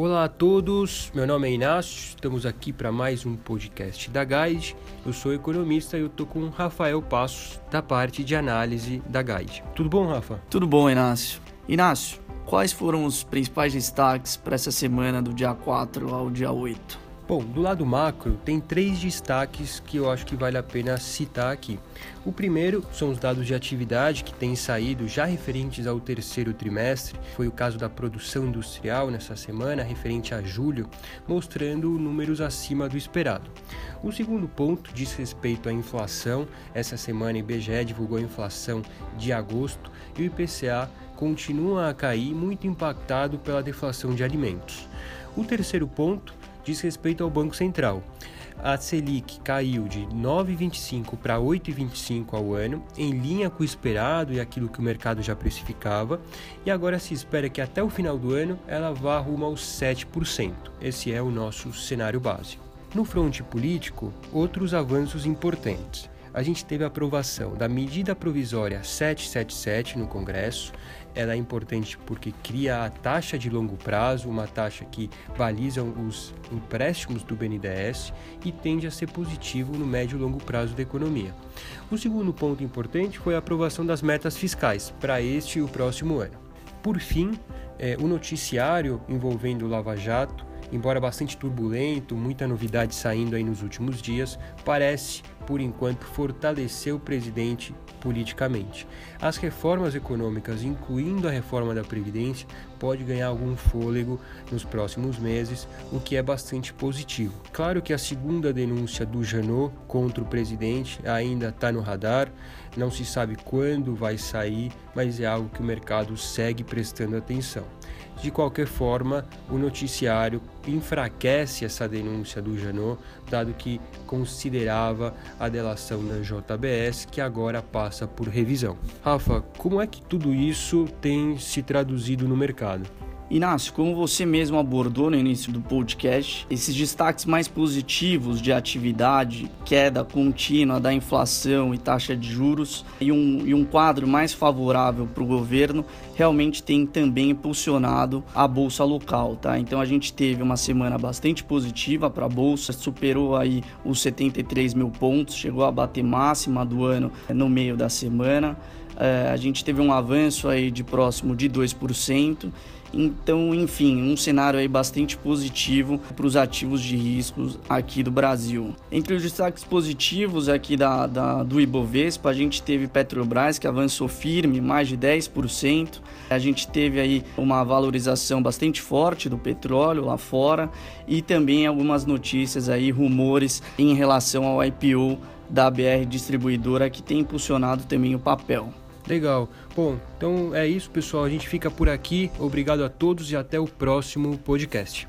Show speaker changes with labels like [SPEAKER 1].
[SPEAKER 1] Olá a todos, meu nome é Inácio, estamos aqui para mais um podcast da Guide. Eu sou economista e eu tô com o Rafael Passos, da parte de análise da Guide. Tudo bom, Rafa?
[SPEAKER 2] Tudo bom, Inácio. Inácio, quais foram os principais destaques para essa semana do dia 4 ao dia 8?
[SPEAKER 1] Bom, do lado macro, tem três destaques que eu acho que vale a pena citar aqui. O primeiro são os dados de atividade que têm saído já referentes ao terceiro trimestre. Foi o caso da produção industrial nessa semana, referente a julho, mostrando números acima do esperado. O segundo ponto diz respeito à inflação. Essa semana, o IBGE divulgou a inflação de agosto e o IPCA continua a cair, muito impactado pela deflação de alimentos. O terceiro ponto diz respeito ao Banco Central. A Selic caiu de 9,25 para 8,25 ao ano, em linha com o esperado e aquilo que o mercado já precificava, e agora se espera que até o final do ano ela vá rumo aos 7%. Esse é o nosso cenário básico. No fronte político, outros avanços importantes a gente teve a aprovação da medida provisória 777 no Congresso. Ela é importante porque cria a taxa de longo prazo, uma taxa que baliza os empréstimos do BNDES e tende a ser positivo no médio e longo prazo da economia. O segundo ponto importante foi a aprovação das metas fiscais para este e o próximo ano. Por fim, é, o noticiário envolvendo o Lava Jato embora bastante turbulento, muita novidade saindo aí nos últimos dias, parece, por enquanto, fortalecer o presidente politicamente. As reformas econômicas, incluindo a reforma da Previdência, pode ganhar algum fôlego nos próximos meses, o que é bastante positivo. Claro que a segunda denúncia do Janot contra o presidente ainda está no radar, não se sabe quando vai sair, mas é algo que o mercado segue prestando atenção. De qualquer forma, o noticiário enfraquece essa denúncia do Janot, dado que considerava a delação da JBS, que agora passa por revisão. Rafa, como é que tudo isso tem se traduzido no mercado?
[SPEAKER 2] Inácio, como você mesmo abordou no início do podcast, esses destaques mais positivos de atividade, queda contínua da inflação e taxa de juros e um, e um quadro mais favorável para o governo realmente tem também impulsionado a bolsa local, tá? Então a gente teve uma semana bastante positiva para a bolsa, superou aí os 73 mil pontos, chegou a bater máxima do ano no meio da semana. É, a gente teve um avanço aí de próximo de 2%. Então, enfim, um cenário aí bastante positivo para os ativos de riscos aqui do Brasil. Entre os destaques positivos aqui da, da, do Ibovespa, a gente teve Petrobras que avançou firme, mais de 10%. A gente teve aí uma valorização bastante forte do petróleo lá fora e também algumas notícias aí, rumores em relação ao IPO da BR Distribuidora que tem impulsionado também o papel.
[SPEAKER 1] Legal. Bom, então é isso, pessoal. A gente fica por aqui. Obrigado a todos e até o próximo podcast.